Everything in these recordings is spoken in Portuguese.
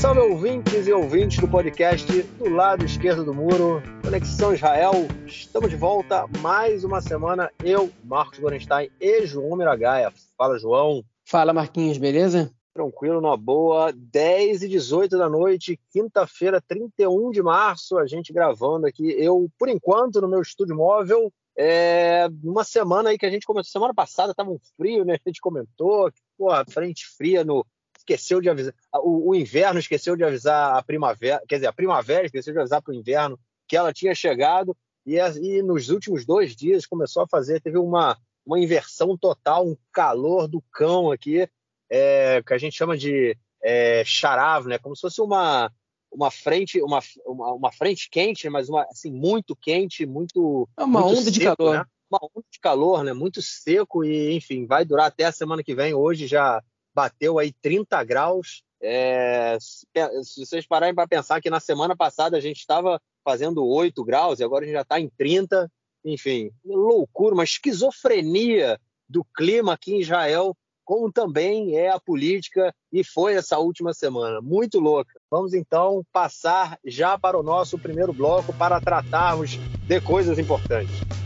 salve ouvintes e ouvintes do podcast do lado esquerdo do muro, Conexão Israel. Estamos de volta mais uma semana. Eu, Marcos Gorenstein e João Miragaia. Fala, João. Fala, Marquinhos, beleza? Tranquilo, numa boa. 10 e 18 da noite, quinta-feira, 31 de março, a gente gravando aqui. Eu, por enquanto, no meu estúdio móvel, é uma semana aí que a gente começou. Semana passada estava um frio, né? A gente comentou, pô, frente fria no, esqueceu de avisar, o, o, inverno esqueceu de avisar a primavera, quer dizer, a primavera esqueceu de avisar para o inverno que ela tinha chegado e, e, nos últimos dois dias começou a fazer, teve uma, uma inversão total, um calor do cão aqui, é, que a gente chama de é, charav, né? Como se fosse uma uma frente uma, uma, uma, frente quente, mas uma assim muito quente, muito é uma muito onda seco, de calor, né? uma onda de calor, né? Muito seco e enfim vai durar até a semana que vem. Hoje já bateu aí 30 graus. É, se vocês pararem para pensar que na semana passada a gente estava fazendo 8 graus e agora a gente já está em 30, enfim, loucura, uma esquizofrenia do clima aqui em Israel, como também é a política e foi essa última semana, muito louca. Vamos então passar já para o nosso primeiro bloco para tratarmos de coisas importantes.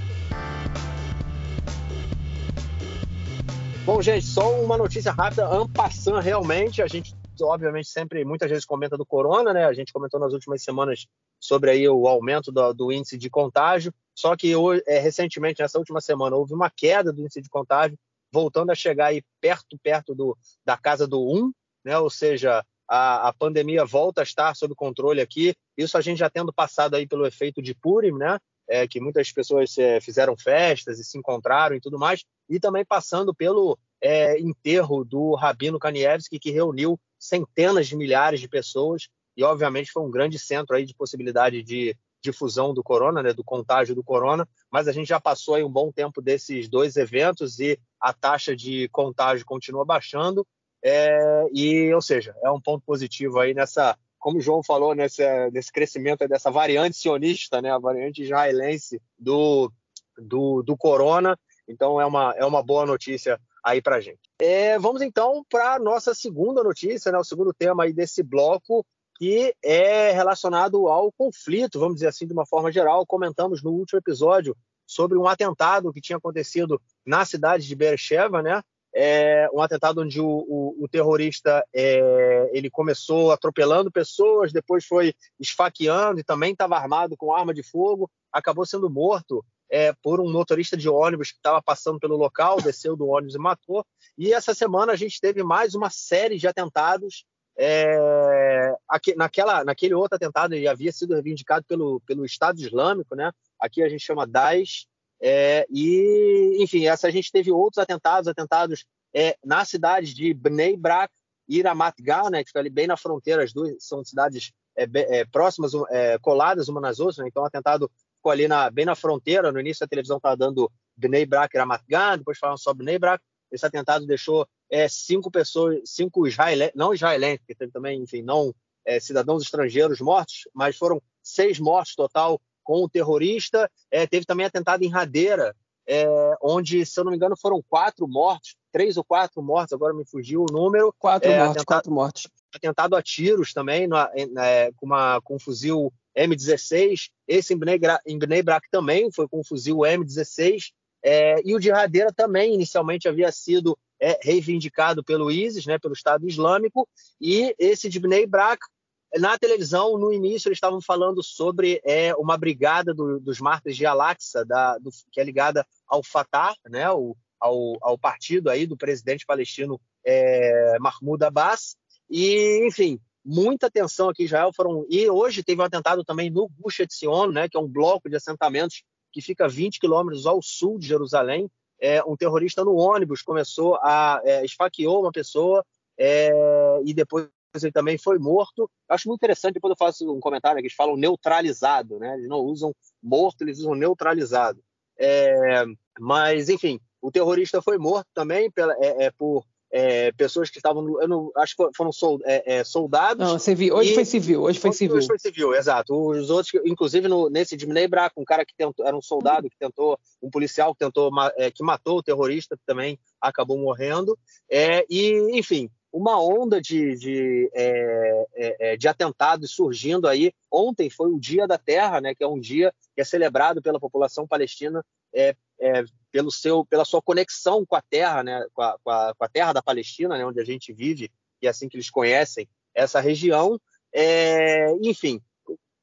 Bom, gente, só uma notícia rápida, ampassando realmente, a gente obviamente sempre muitas vezes comenta do corona, né? A gente comentou nas últimas semanas sobre aí o aumento do, do índice de contágio, só que é, recentemente, nessa última semana, houve uma queda do índice de contágio, voltando a chegar aí perto, perto do, da casa do 1, né? Ou seja, a, a pandemia volta a estar sob controle aqui, isso a gente já tendo passado aí pelo efeito de Purim, né? É, que muitas pessoas é, fizeram festas e se encontraram e tudo mais, e também passando pelo é, enterro do Rabino Kanievski, que reuniu centenas de milhares de pessoas, e obviamente foi um grande centro aí de possibilidade de difusão do corona, né, do contágio do corona, mas a gente já passou aí um bom tempo desses dois eventos e a taxa de contágio continua baixando, é, e, ou seja, é um ponto positivo aí nessa como o João falou, nesse, nesse crescimento dessa variante sionista, né, a variante israelense do, do, do corona. Então, é uma, é uma boa notícia aí para gente. É, vamos então para a nossa segunda notícia, né, o segundo tema aí desse bloco, que é relacionado ao conflito, vamos dizer assim, de uma forma geral. Comentamos no último episódio sobre um atentado que tinha acontecido na cidade de Beersheba, né? É um atentado onde o, o, o terrorista é, ele começou atropelando pessoas, depois foi esfaqueando e também estava armado com arma de fogo, acabou sendo morto é, por um motorista de ônibus que estava passando pelo local, desceu do ônibus e matou. E essa semana a gente teve mais uma série de atentados. É, aqui, naquela, naquele outro atentado ele havia sido reivindicado pelo, pelo Estado Islâmico, né? Aqui a gente chama Daesh. É, e, enfim, essa a gente teve outros atentados, atentados é, na cidade de Bnei Brak e Ramat Gan, né, que fica ali bem na fronteira, as duas são cidades é, é próximas, é, coladas uma nas outras, né, então o atentado ficou ali na, bem na fronteira, no início a televisão estava dando Bnei Brak e Ramat Gan, depois falaram só Bnei Brak, esse atentado deixou é, cinco pessoas, cinco israelenses, não israelenses, porque também, enfim, não cidadãos estrangeiros mortos, mas foram seis mortos total com o terrorista. É, teve também atentado em Radeira, é, onde, se eu não me engano, foram quatro mortos, três ou quatro mortos, agora me fugiu o número. Quatro é, mortos, atentado, quatro mortos. Atentado a tiros também, na, é, com, uma, com um fuzil M16. Esse em Bnei, em Bnei Brak também foi com um fuzil M16. É, e o de Radeira também, inicialmente, havia sido é, reivindicado pelo ISIS, né, pelo Estado Islâmico, e esse de Bnei Brak na televisão, no início, eles estavam falando sobre é, uma brigada do, dos mártires de Al-Aqsa, que é ligada ao Fatah, né, o, ao, ao, partido aí do presidente palestino é, Mahmoud Abbas. E, enfim, muita tensão aqui em Israel. Foram, e hoje teve um atentado também no Gush Etzion, né, que é um bloco de assentamentos que fica 20 quilômetros ao sul de Jerusalém. É, um terrorista no ônibus começou a é, esfaqueou uma pessoa é, e depois ele também foi morto. Acho muito interessante, depois eu faço um comentário que eles falam neutralizado, né? Eles não usam morto, eles usam neutralizado. É, mas, enfim, o terrorista foi morto também pela, é, é, por é, pessoas que estavam, eu não, acho que foram é, é, soldados. Não, civil. Hoje e, foi civil, hoje foi civil. Hoje foi civil, exato. Os outros, inclusive no, nesse de Minebra, um cara que tentou, era um soldado que tentou, um policial que tentou, que matou o terrorista, que também acabou morrendo. e, enfim, uma onda de, de, é, é, é, de atentados surgindo aí. Ontem foi o Dia da Terra, né, que é um dia que é celebrado pela população palestina é, é, pelo seu, pela sua conexão com a terra, né, com a, com a, com a terra da Palestina, né, onde a gente vive, e é assim que eles conhecem essa região. É, enfim,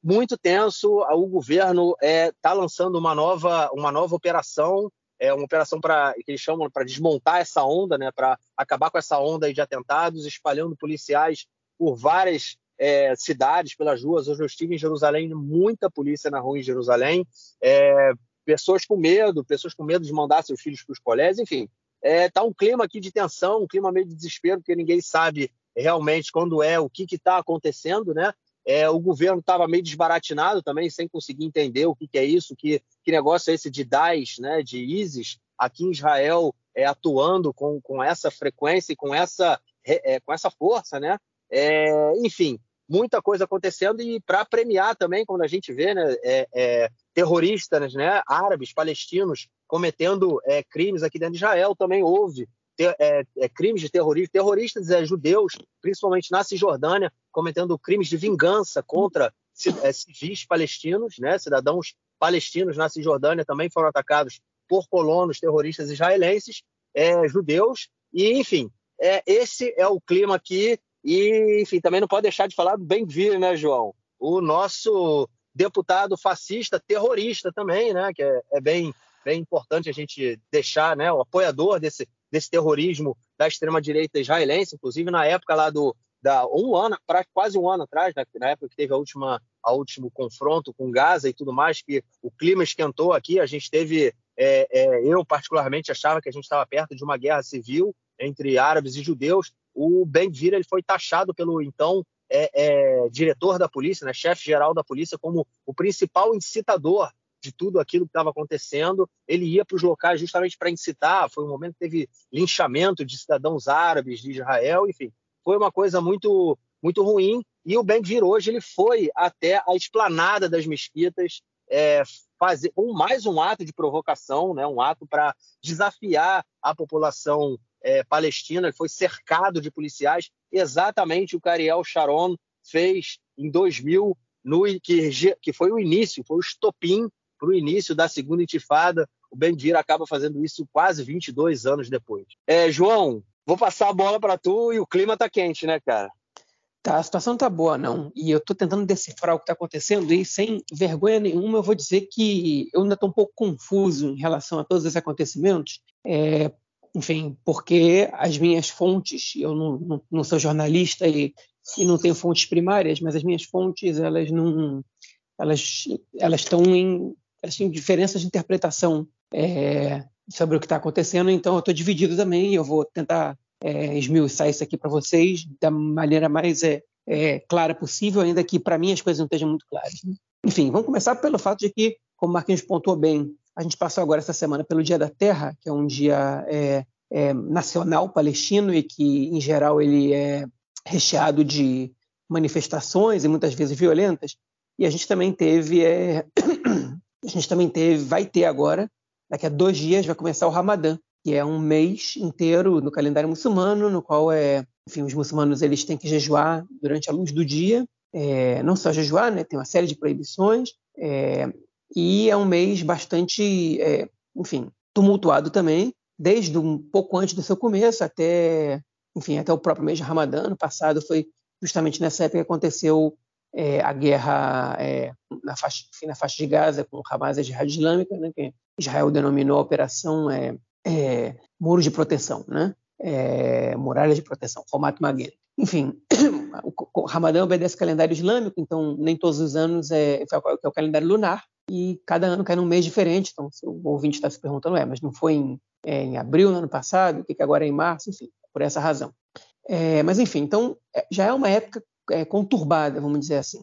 muito tenso. O governo está lançando uma nova, uma nova operação é uma operação para que eles chamam para desmontar essa onda, né, para acabar com essa onda de atentados, espalhando policiais por várias é, cidades, pelas ruas. Hoje eu estive em Jerusalém, muita polícia na rua em Jerusalém, é, pessoas com medo, pessoas com medo de mandar seus filhos para os colégios, enfim. Está é, um clima aqui de tensão, um clima meio de desespero, porque ninguém sabe realmente quando é, o que está acontecendo, né? É, o governo estava meio desbaratinado também, sem conseguir entender o que, que é isso, que, que negócio é esse de Daesh, né, de ISIS, aqui em Israel, é, atuando com, com essa frequência e com essa, é, com essa força. Né? É, enfim, muita coisa acontecendo e para premiar também, quando a gente vê né, é, é, terroristas né, árabes, palestinos, cometendo crimes aqui dentro de Israel, também houve crimes de terrorismo, terroristas judeus, principalmente na Cisjordânia, cometendo crimes de vingança contra é, civis palestinos, né, cidadãos palestinos na Cisjordânia também foram atacados por colonos terroristas israelenses, é, judeus, e enfim, é, esse é o clima aqui, e enfim, também não pode deixar de falar do Ben-Gvir, né, João? O nosso deputado fascista, terrorista também, né, que é, é bem, bem importante a gente deixar, né, o apoiador desse, desse terrorismo da extrema-direita israelense, inclusive na época lá do da, um ano, para quase um ano atrás, na, na época que teve a última a último confronto com Gaza e tudo mais, que o clima esquentou aqui, a gente teve, é, é, eu particularmente achava que a gente estava perto de uma guerra civil entre árabes e judeus. O Ben Gvir ele foi taxado pelo então é, é diretor da polícia, né, chefe geral da polícia, como o principal incitador de tudo aquilo que estava acontecendo. Ele ia para os locais justamente para incitar. Foi um momento que teve linchamento de cidadãos árabes de Israel, enfim, foi uma coisa muito muito ruim. E o Ben Gvir hoje ele foi até a esplanada das mesquitas é, fazer um, mais um ato de provocação, né, um ato para desafiar a população é, palestina. Ele foi cercado de policiais, exatamente o que Ariel Sharon fez em 2000, no, que, que foi o início, foi o estopim para o início da segunda intifada. O Bendir acaba fazendo isso quase 22 anos depois. É, João, vou passar a bola para tu e o clima tá quente, né, cara? Tá, a situação tá boa, não. E eu estou tentando decifrar o que está acontecendo e sem vergonha nenhuma eu vou dizer que eu ainda estou um pouco confuso em relação a todos esses acontecimentos. É, enfim, porque as minhas fontes, eu não, não, não sou jornalista e, e, não tenho fontes primárias, mas as minhas fontes elas não, elas elas estão em assim, diferenças de interpretação é, sobre o que está acontecendo, então eu estou dividido também, eu vou tentar é, esmiuçar isso aqui para vocês da maneira mais é, é, clara possível, ainda que para mim as coisas não estejam muito claras. Né? Enfim, vamos começar pelo fato de que, como o Marquinhos pontuou bem, a gente passou agora essa semana pelo Dia da Terra, que é um dia é, é, nacional palestino e que, em geral, ele é recheado de manifestações e muitas vezes violentas. E a gente também teve é, a gente também teve, vai ter agora, daqui a dois dias, vai começar o Ramadã, que é um mês inteiro no calendário muçulmano, no qual é, enfim, os muçulmanos eles têm que jejuar durante a luz do dia, é, não só jejuar, né, tem uma série de proibições, é, e é um mês bastante, é, enfim, tumultuado também, desde um pouco antes do seu começo até, enfim, até o próprio mês de Ramadã. No passado foi justamente nessa época que aconteceu é, a guerra é, na, faixa, na faixa de Gaza com o Hamas e a Jihad Islâmica, né, que Israel denominou a operação é, é Muro de Proteção, né, é, Muralha de Proteção, Romat Magen. Enfim, o Ramadã obedece ao calendário islâmico, então nem todos os anos é, é o calendário lunar, e cada ano cai num mês diferente. Então, se o ouvinte está se perguntando, é, mas não foi em, é, em abril no ano passado, o que, que agora é em março, enfim, por essa razão. É, mas, enfim, então já é uma época é, conturbada, vamos dizer assim.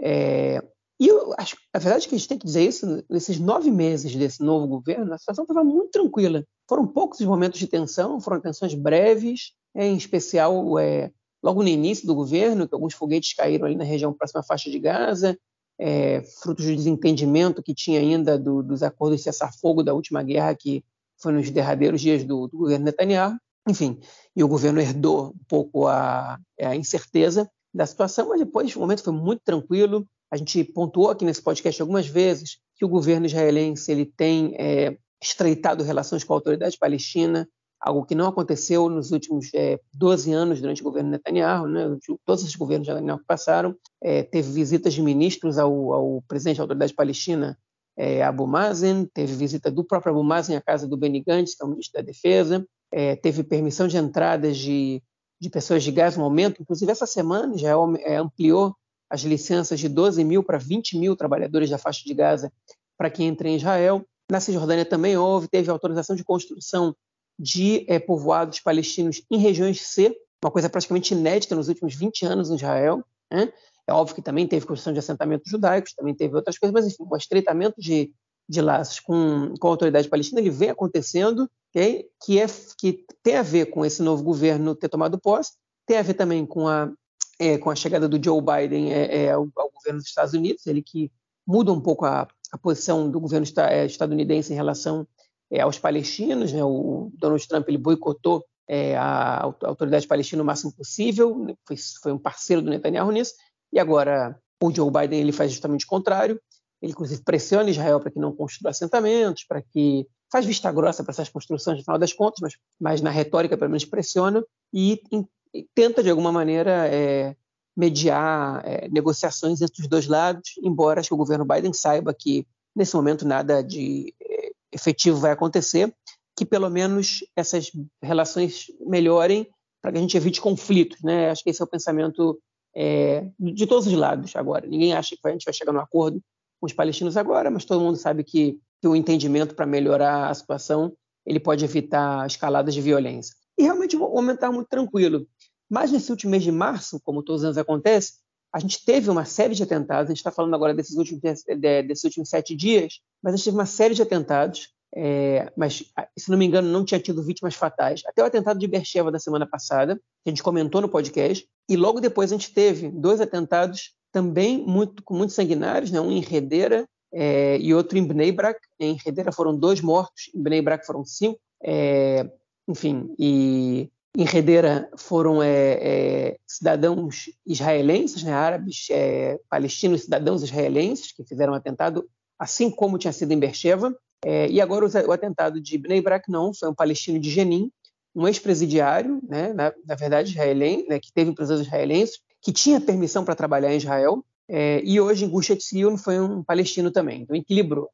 É, e eu acho, a verdade é que a gente tem que dizer isso, nesses nove meses desse novo governo, a situação estava muito tranquila. Foram poucos os momentos de tensão, foram tensões breves, em especial é, logo no início do governo, que alguns foguetes caíram ali na região próxima à faixa de Gaza, é, frutos do desentendimento que tinha ainda do, dos acordos de cessar-fogo da última guerra, que foi nos derradeiros dias do, do governo Netanyahu. Enfim, e o governo herdou um pouco a, a incerteza da situação, mas depois o momento foi muito tranquilo. A gente pontuou aqui nesse podcast algumas vezes que o governo israelense ele tem é, estreitado relações com a autoridade palestina, algo que não aconteceu nos últimos é, 12 anos durante o governo Netanyahu, né? todos os governos de Netanyahu que passaram, é, teve visitas de ministros ao, ao, presidente da autoridade palestina, é, Abu Mazen, teve visita do próprio Abu Mazen à casa do Benny Gantz, que é o ministro da Defesa, é, teve permissão de entradas de, de pessoas de gás no aumento, inclusive essa semana já é, ampliou as licenças de 12 mil para 20 mil trabalhadores da faixa de Gaza para quem entra em Israel. Na Cisjordânia também houve, teve autorização de construção de é, povoados palestinos em regiões C, uma coisa praticamente inédita nos últimos 20 anos em Israel. Né? É óbvio que também teve construção de assentamentos judaicos, também teve outras coisas, mas enfim, o estreitamento de, de laços com, com a autoridade palestina ele vem acontecendo, okay? que, é, que tem a ver com esse novo governo ter tomado posse, tem a ver também com a, é, com a chegada do Joe Biden é, é, ao, ao, governo dos Estados Unidos, ele que muda um pouco a, a posição do governo é, estadunidense em relação é, aos palestinos. Né? O Donald Trump ele boicotou é, a autoridade palestina o máximo possível, né? foi, foi, um parceiro do Netanyahu nisso, e agora o Joe Biden ele faz justamente o contrário. Ele, inclusive, pressiona Israel para que não construa assentamentos, para que faz vista grossa para essas construções, no final das contas, mas, mas na retórica, pelo menos, pressiona e tenta, de alguma maneira, é, mediar é, negociações entre os dois lados, embora acho que o governo Biden saiba que, nesse momento, nada de efetivo vai acontecer, que pelo menos essas relações melhorem para que a gente evite conflitos. Né? Acho que esse é o pensamento é, de todos os lados agora. Ninguém acha que a gente vai chegar no acordo com os palestinos agora, mas todo mundo sabe que, que o entendimento para melhorar a situação ele pode evitar escaladas de violência. E realmente o momento está muito tranquilo. Mas nesse último mês de março, como todos os anos acontece, a gente teve uma série de atentados, a gente está falando agora desses últimos, desses últimos sete dias, mas a gente teve uma série de atentados, é, mas, se não me engano, não tinha tido vítimas fatais. Até o atentado de Bercheva da semana passada, que a gente comentou no podcast, e logo depois a gente teve dois atentados também muito, muito sanguinários, né? um em Redeira é, e outro em Bnei Brak. Em Redeira foram dois mortos, em Bnei Brak foram cinco. É, enfim, e em Redeira foram é, é, cidadãos israelenses, né, árabes, é, palestinos, cidadãos israelenses que fizeram o atentado, assim como tinha sido em Beersheba. É, e agora o, atentado de Bnei não, foi um palestino de Jenin, um ex-presidiário, né, na, na, verdade israelense, né, que teve prisões israelenses, que tinha permissão para trabalhar em Israel, é, e hoje em Gush Etzion foi um palestino também. Então equilibrou.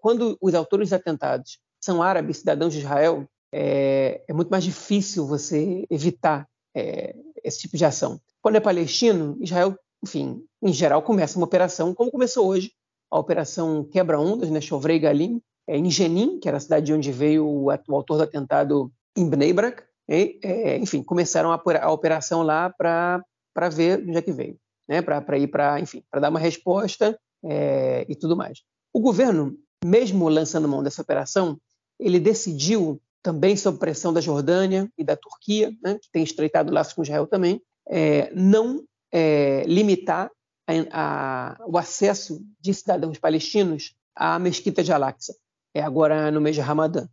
Quando os autores dos atentados são árabes, cidadãos de Israel, é, é muito mais difícil você evitar é, esse tipo de ação. Quando é palestino, Israel, enfim, em geral, começa uma operação, como começou hoje, a operação Quebra-Ondas, né, Chovrei Galim, é, em Jenin, que era a cidade de onde veio o, o autor do atentado em Bnei Brak, é, enfim, começaram a, a operação lá para ver onde é que veio, né, para ir para, enfim, para dar uma resposta é, e tudo mais. O governo, mesmo lançando mão dessa operação, ele decidiu também sob pressão da Jordânia e da Turquia, né, que tem estreitado laços com Israel também, é, não é, limitar a, a, o acesso de cidadãos palestinos à mesquita de Al-Aqsa, é agora no mês de Ramadã.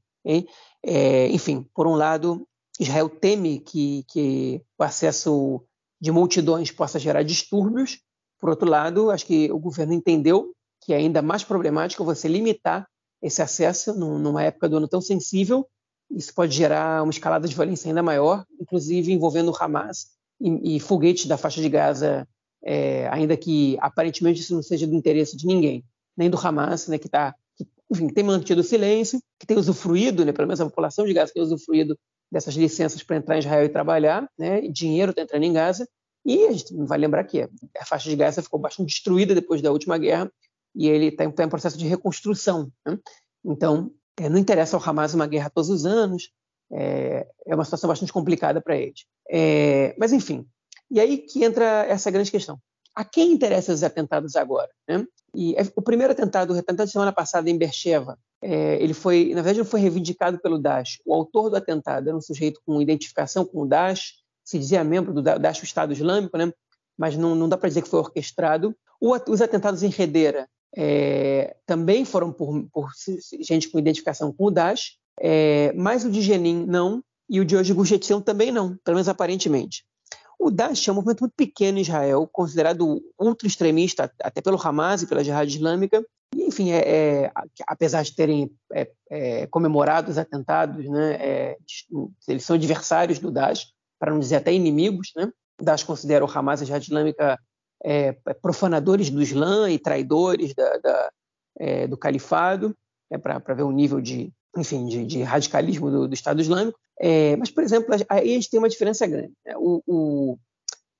É, enfim, por um lado, Israel teme que, que o acesso de multidões possa gerar distúrbios, por outro lado, acho que o governo entendeu que é ainda mais problemático você limitar esse acesso numa época do ano tão sensível isso pode gerar uma escalada de violência ainda maior, inclusive envolvendo o Hamas e, e foguetes da faixa de Gaza, é, ainda que aparentemente isso não seja do interesse de ninguém, nem do Hamas, né, que, tá, que enfim, tem mantido o silêncio, que tem usufruído, né, pelo menos a população de Gaza tem usufruído dessas licenças para entrar em Israel e trabalhar, né, e dinheiro está entrando em Gaza, e a gente vai lembrar que a faixa de Gaza ficou bastante destruída depois da última guerra, e ele está tá em processo de reconstrução. Né? Então, é, não interessa ao Hamas uma guerra todos os anos, é, é uma situação bastante complicada para eles. É, mas, enfim, e aí que entra essa grande questão. A quem interessam esses atentados agora? Né? E é, o primeiro atentado, o atentado de semana passada em Beersheba, é, ele foi, na verdade, não foi reivindicado pelo Daesh. O autor do atentado era um sujeito com identificação com o Daesh, se dizia membro do Daesh, o Estado Islâmico, né? mas não, não dá para dizer que foi orquestrado. O, os atentados em Redeira é, também foram por, por, gente com identificação com o Daesh, é, mas o de Jenin não. e o de hoje, Gush Etzion, também não, pelo menos aparentemente. O Daesh é um movimento muito pequeno em Israel, considerado ultra extremista até pelo Hamas e pela Jihad Islâmica. E, enfim, é, é, apesar de terem é, é comemorado os atentados, né, é, eles são adversários do Daesh, para não dizer até inimigos. Né? O Daesh considera o Hamas e a Jihad Islâmica é, profanadores do Islã e traidores da, da, do califado, para ver o nível de, enfim, de, de radicalismo do, do Estado Islâmico. É, mas, por exemplo, aí a gente tem uma diferença grande. Né? O, o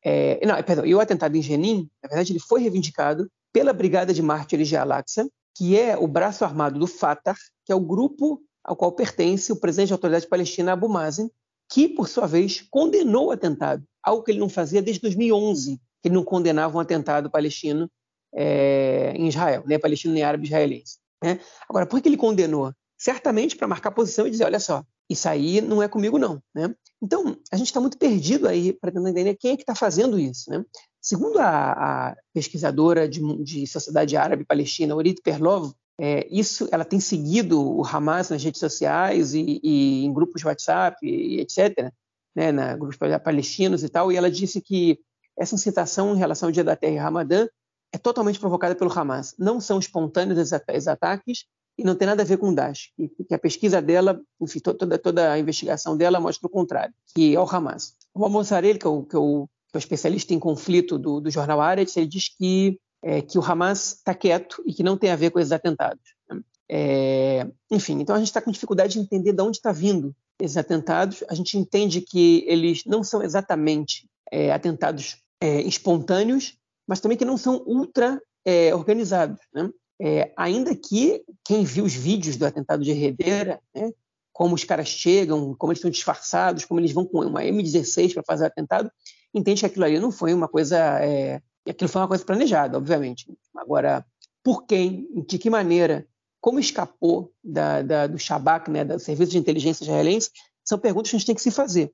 é, não, perdão, e o atentado em Jenin, na verdade, ele foi reivindicado pela Brigada de Mártires de Al-Aqsa, que é o braço armado do Fatah, que é o grupo ao qual pertence o presidente da autoridade palestina Abu Mazen, que, por sua vez, condenou o atentado, algo que ele não fazia desde 2011, que ele não condenava um atentado palestino é, em Israel, nem palestino nem árabe israelense. Né? Agora, por que ele condenou? Certamente para marcar posição e dizer, olha só, isso aí não é comigo não, né? Então, a gente está muito perdido aí para tentar entender quem é que está fazendo isso, né? Segundo a, a pesquisadora de, de, sociedade árabe palestina, Orit Perlov, é, isso, ela tem seguido o Hamas nas redes sociais e, e em grupos de WhatsApp e etc., né, na grupos palestinos e tal, e ela disse que essa incitação em relação ao Dia da Terra e Ramadã é totalmente provocada pelo Hamas. Não são espontâneos os ataques, e não tem nada a ver com o Daesh, que, a pesquisa dela, enfim, toda, toda a investigação dela mostra o contrário, que é o Hamas. O Almoçarelli, que, é o, que, é o, que é o especialista em conflito do, do jornal Aretz, ele diz que, é, que o Hamas está quieto e que não tem a ver com esses atentados. Né? É, enfim, então a gente está com dificuldade de entender de onde está vindo esses atentados. A gente entende que eles não são exatamente é, atentados é, espontâneos, mas também que não são ultra é, organizados. Né? É, ainda que quem viu os vídeos do atentado de Herrera, né, como os caras chegam, como eles estão disfarçados, como eles vão com uma M16 para fazer o atentado, entende que aquilo ali não foi uma coisa. É, aquilo foi uma coisa planejada, obviamente. Agora, por quem, de que maneira, como escapou da, da, do Shabak, né, do Serviço de Inteligência Israelense, são perguntas que a gente tem que se fazer.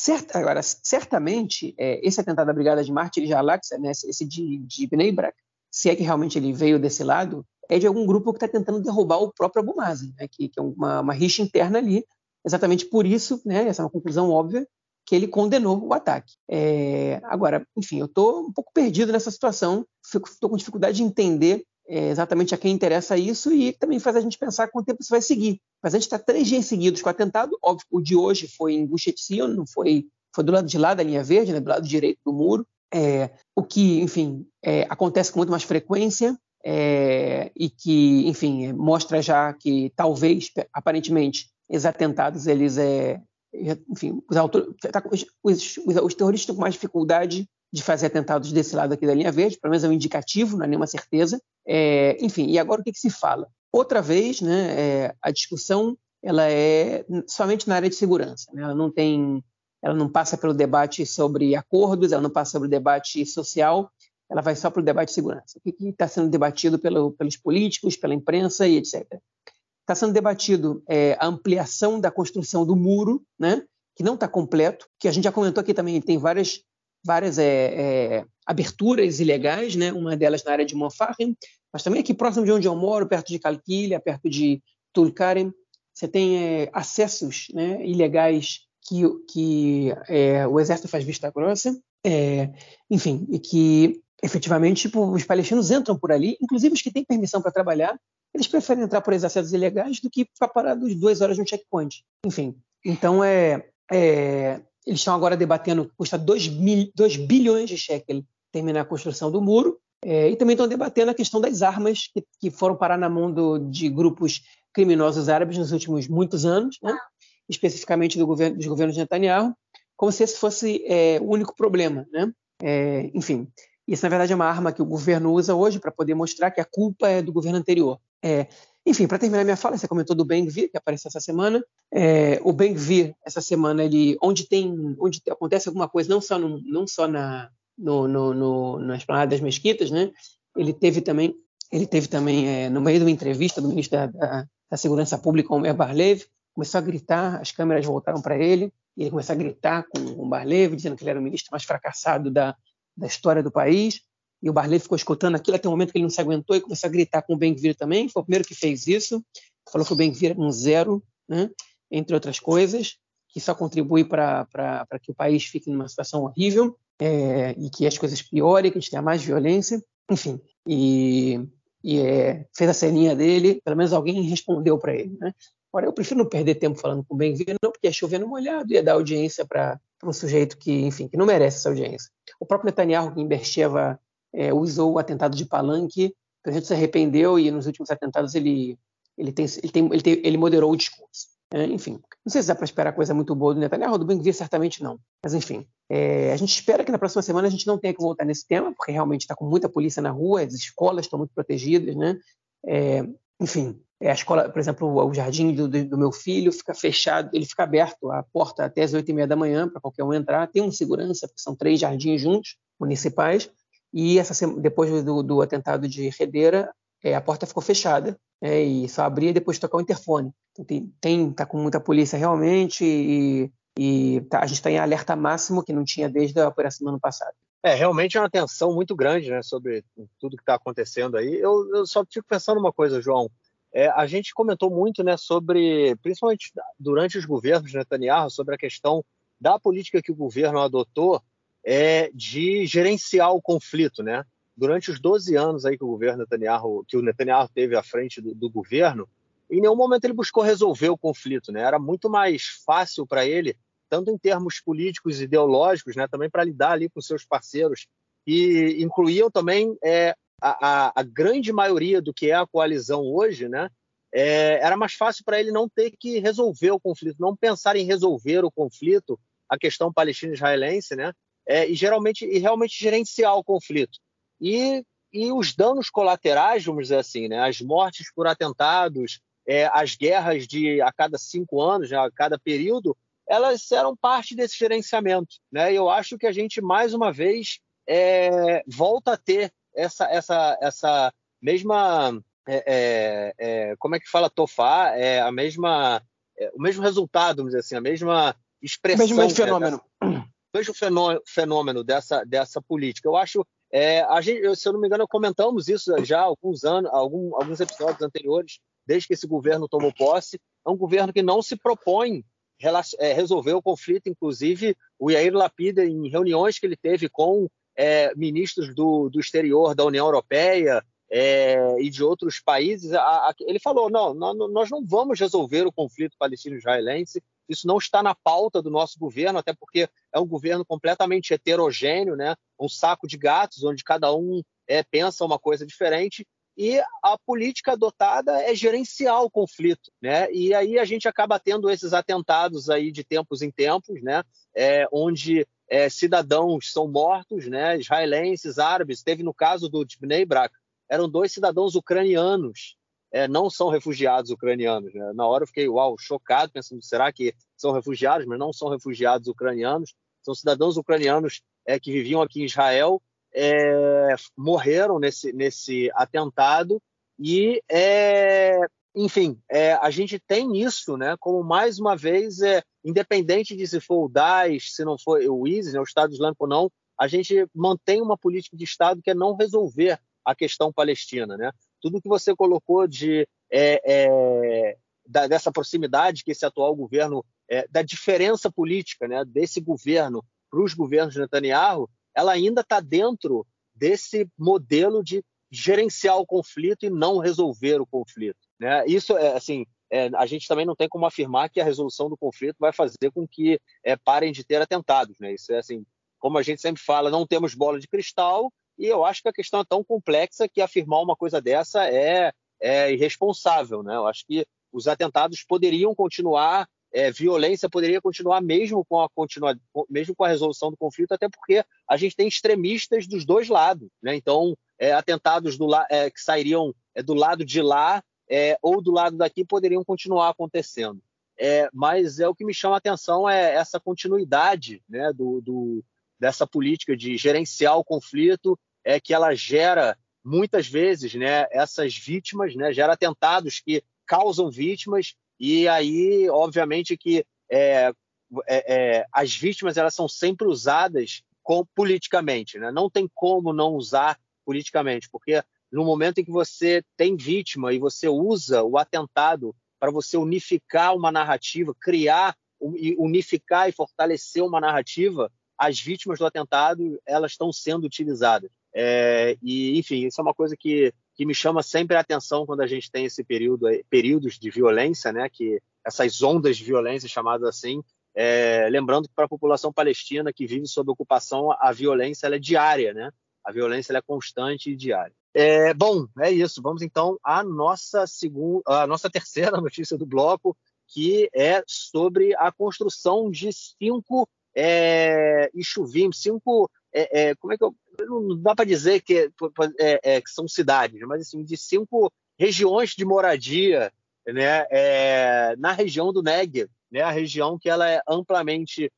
Certa, agora, certamente, é, esse atentado da Brigada de Mártires de Al-Aqsa, né, esse de, de Bnei Brak, se é que realmente ele veio desse lado, é de algum grupo que está tentando derrubar o próprio Abu Mazen, né, que, que, é uma, uma, rixa interna ali. Exatamente por isso, né, essa é uma conclusão óbvia, que ele condenou o ataque. É, agora, enfim, eu estou um pouco perdido nessa situação, estou com dificuldade de entender é, exatamente a quem interessa isso e também faz a gente pensar quanto tempo isso vai seguir. Mas a gente está três dias seguidos com atentado, óbvio, o de hoje foi em Gush não foi, foi do lado de lá da linha verde, né, do lado direito do muro, é, o que, enfim, é, acontece com muito mais frequência é, e que, enfim, mostra já que talvez, aparentemente, esses atentados, eles, é, enfim, os, tá, os, os, os terroristas estão com mais dificuldade de fazer atentados desse lado aqui da linha verde, pelo menos é um indicativo, não é nenhuma certeza. É, enfim, e agora o que, que, se fala? Outra vez, né, é, a discussão ela é somente na área de segurança, né, ela não tem ela não passa pelo debate sobre acordos, ela não passa sobre o debate social, ela vai só para o debate de segurança. O que está sendo debatido pelo, pelos políticos, pela imprensa e etc. Está sendo debatido é, a ampliação da construção do muro, né, que não está completo, que a gente já comentou aqui também, tem várias, várias é, é, aberturas ilegais, né, uma delas na área de Monfahem, mas também aqui próximo de onde eu moro, perto de Calquilha, perto de Tulkarem, você tem é, acessos né, ilegais que, que é, o exército faz vista grossa, é, enfim, e que efetivamente tipo, os palestinos entram por ali, inclusive os que têm permissão para trabalhar, eles preferem entrar por acessos ilegais do que ficar parados duas horas no checkpoint. Enfim, então é, é eles estão agora debatendo, custa 2 bilhões de shekel terminar a construção do muro, é, e também estão debatendo a questão das armas que, que foram parar na mão do, de grupos criminosos árabes nos últimos muitos anos, né? especificamente do governo, dos governos de Netanyahu, como se esse fosse é, o único problema. Né? É, enfim, isso na verdade é uma arma que o governo usa hoje para poder mostrar que a culpa é do governo anterior. É, enfim, para terminar minha fala, você comentou do Ben-Gvir, que apareceu essa semana. É, o Ben-Gvir, essa semana, ele, onde tem, onde acontece alguma coisa, não só, no, não só na, no, no, no, na esplanada das mesquitas, né? ele teve também, ele teve também é, no meio de uma entrevista do ministro da, da, da Segurança Pública, Omer Barlev, começou a gritar, as câmeras voltaram para ele, e ele começou a gritar com o Barlev, dizendo que ele era o ministro mais fracassado da, da história do país, e o Barlev ficou escutando aquilo até o momento que ele não se aguentou e começou a gritar com o Ben-Gvir também, foi o primeiro que fez isso, falou que o Ben-Gvir era um zero, né? entre outras coisas, que só contribui para que o país fique numa situação horrível é, e que as coisas piorem, que a gente tenha mais violência, enfim. E, e é, fez a ceninha dele, pelo menos alguém respondeu para ele. Né? Agora, eu prefiro não perder tempo falando com o Bem-vindo, não, porque é chovendo molhado, ia dar audiência para um sujeito que, enfim, que não merece essa audiência. O próprio Netanyahu, que em Bercheva é, usou o atentado de Palanque, o presidente se arrependeu e nos últimos atentados ele, ele, tem, ele, tem, ele, tem, ele moderou o discurso. É, enfim, não sei se dá para esperar coisa muito boa do Netanyahu, do Ben-Gvir certamente não. Mas enfim, é, a gente espera que na próxima semana a gente não tenha que voltar nesse tema, porque realmente está com muita polícia na rua, as escolas estão muito protegidas, né? É, enfim, é, a escola, por exemplo, o jardim do, do, meu filho fica fechado, ele fica aberto, a porta até as oito e meia da manhã para qualquer um entrar. Tem um segurança, porque são três jardins juntos, municipais. E essa, depois do, do atentado de Redeira, é, a porta ficou fechada é, e só abria depois de tocar o interfone. Tem, tem tá com muita polícia realmente e, e tá, a gente está em alerta máximo que não tinha desde a operação do ano passado. É, realmente é uma tensão muito grande né, sobre tudo que está acontecendo aí. Eu, eu, só fico pensando uma coisa, João. É, a gente comentou muito né, sobre, principalmente durante os governos de Netanyahu, sobre a questão da política que o governo adotou é, de gerenciar o conflito, né? Durante os 12 anos aí que o governo Netanyahu, que o Netanyahu teve à frente do, do governo, em nenhum momento ele buscou resolver o conflito, né? Era muito mais fácil para ele, tanto em termos políticos e ideológicos, né? Também para lidar ali com seus parceiros e incluíam também é, a, a, a, grande maioria do que é a coalizão hoje, né? É, era mais fácil para ele não ter que resolver o conflito, não pensar em resolver o conflito, a questão palestina-israelense, né? É, e geralmente e realmente gerenciar o conflito e, e os danos colaterais, vamos dizer assim, né? as mortes por atentados, é, as guerras de a cada cinco anos, né? a cada período, elas eram parte desse gerenciamento. Né? E eu acho que a gente, mais uma vez, é, volta a ter essa, essa, essa mesma. É, é, é como é que fala tofá? É a mesma, é, o mesmo resultado, vamos dizer assim, a mesma expressão. O mesmo fenômeno. Dessa, o fenômeno dessa, dessa política. Eu acho é, a gente, se eu não me engano, comentamos isso já há alguns anos, algum, alguns episódios anteriores, desde que esse governo tomou posse. É um governo que não se propõe é, resolver o conflito, inclusive o Yair Lapida, em reuniões que ele teve com é, ministros do, do exterior da União Europeia é, e de outros países, a, a, ele falou: não, nós não vamos resolver o conflito palestino-israelense isso não está na pauta do nosso governo, até porque é um governo completamente heterogêneo, né? um saco de gatos, onde cada um é, pensa uma coisa diferente. E a política adotada é gerenciar o conflito, né? E aí a gente acaba tendo esses atentados aí de tempos em tempos, né? É, onde é, cidadãos são mortos, né? Israelenses, árabes. Teve no caso do Bnei Brak, eram dois cidadãos ucranianos é, não são refugiados ucranianos. Né? Na hora eu fiquei, uau, chocado, pensando, será que são refugiados? Mas não são refugiados ucranianos, são cidadãos ucranianos é, que viviam aqui em Israel, é, morreram nesse, nesse atentado e, é, enfim, é, a gente tem isso, né, como mais uma vez, é, independente de se for o Daesh, se não for o ISIS, né, o Estado Islâmico ou não, a gente mantém uma política de Estado que é não resolver a questão palestina, né? Tudo que você colocou de é, é, da, dessa proximidade que esse atual governo, é, da diferença política né, desse governo para os governos de Netanyahu, ela ainda está dentro desse modelo de gerenciar o conflito e não resolver o conflito. Né? Isso é assim. É, a gente também não tem como afirmar que a resolução do conflito vai fazer com que é, parem de ter atentados. Né? Isso é assim, como a gente sempre fala, não temos bola de cristal e eu acho que a questão é tão complexa que afirmar uma coisa dessa é, é irresponsável. Né? Eu acho que os atentados poderiam continuar, é, violência poderia continuar mesmo com, a continua, mesmo com a resolução do conflito, até porque a gente tem extremistas dos dois lados. Né? Então, é, atentados do, é, que sairiam é, do lado de lá é, ou do lado daqui poderiam continuar acontecendo. Mas é o que me chama a atenção é essa continuidade né, do, do, dessa política de gerenciar o conflito é que ela gera muitas vezes, né, essas vítimas, né, gera atentados que causam vítimas e aí, obviamente, que é, é, é, as vítimas elas são sempre usadas com, politicamente, né? Não tem como não usar politicamente, porque no momento em que você tem vítima e você usa o atentado para você unificar uma narrativa, criar, unificar e fortalecer uma narrativa, as vítimas do atentado elas estão sendo utilizadas. É, e, enfim, isso é uma coisa que, que me chama sempre a atenção quando a gente tem esse período, períodos de violência, né, que essas ondas de violência chamadas assim, é, lembrando que para a população palestina que vive sob ocupação, a violência é diária, né? A violência é constante e diária. É, bom, é isso. Vamos então à nossa segunda, a nossa terceira notícia do bloco, que é sobre a construção de cinco é, cinco, é, é, como é que eu, não dá para dizer que, é, é, que, são cidades, mas assim, de cinco regiões de moradia, né, é, na região do Negev, né, a região que ela é amplamente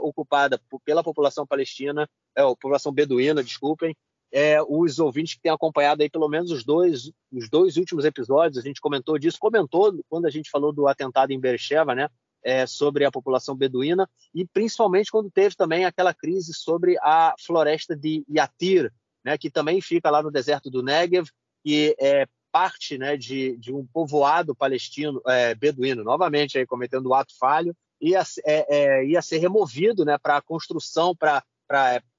ocupada pela população palestina, é, população beduína, desculpem, é, os ouvintes que têm acompanhado aí pelo menos os dois, os dois últimos episódios, a gente comentou disso, comentou quando a gente falou do atentado em Beersheba, né, é, sobre a população beduína, e principalmente quando teve também aquela crise sobre a floresta de Yatir, né, que também fica lá no deserto do Negev, que é parte né, de, de um povoado palestino, é, beduíno, novamente aí cometendo um ato falho, ia, é, é, ia ser removido né, para a construção, para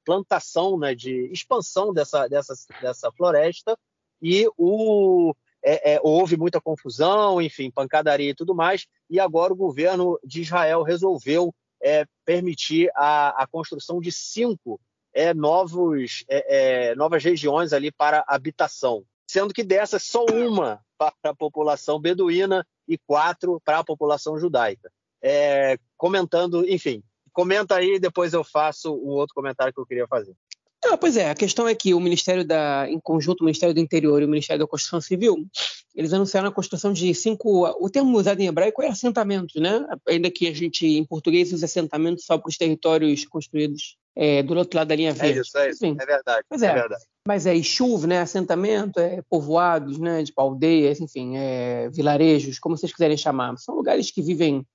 plantação, né, de expansão dessa, dessa, dessa floresta, e o, é, é, houve muita confusão, enfim, pancadaria e tudo mais, e agora o governo de Israel resolveu é, permitir a, a, construção de cinco é, novos, é, é, novas regiões ali para habitação, sendo que dessas só uma para a população beduína e quatro para a população judaica. comentando, enfim, comenta aí, depois eu faço o outro comentário que eu queria fazer. Ah, pois é, a questão é que o Ministério da, em conjunto, o Ministério do Interior e o Ministério da Construção Civil, eles anunciaram a construção de cinco, o termo usado em hebraico é assentamentos, né? Ainda que a gente, em português, use assentamentos só para os territórios construídos é, do outro lado da linha é verde. É isso, é isso, Enfim, é verdade. Pois é, é verdade. Mas é chuva, né? Assentamento, é povoados, né? Tipo aldeias, enfim, é, vilarejos, como vocês quiserem chamar. São lugares que vivem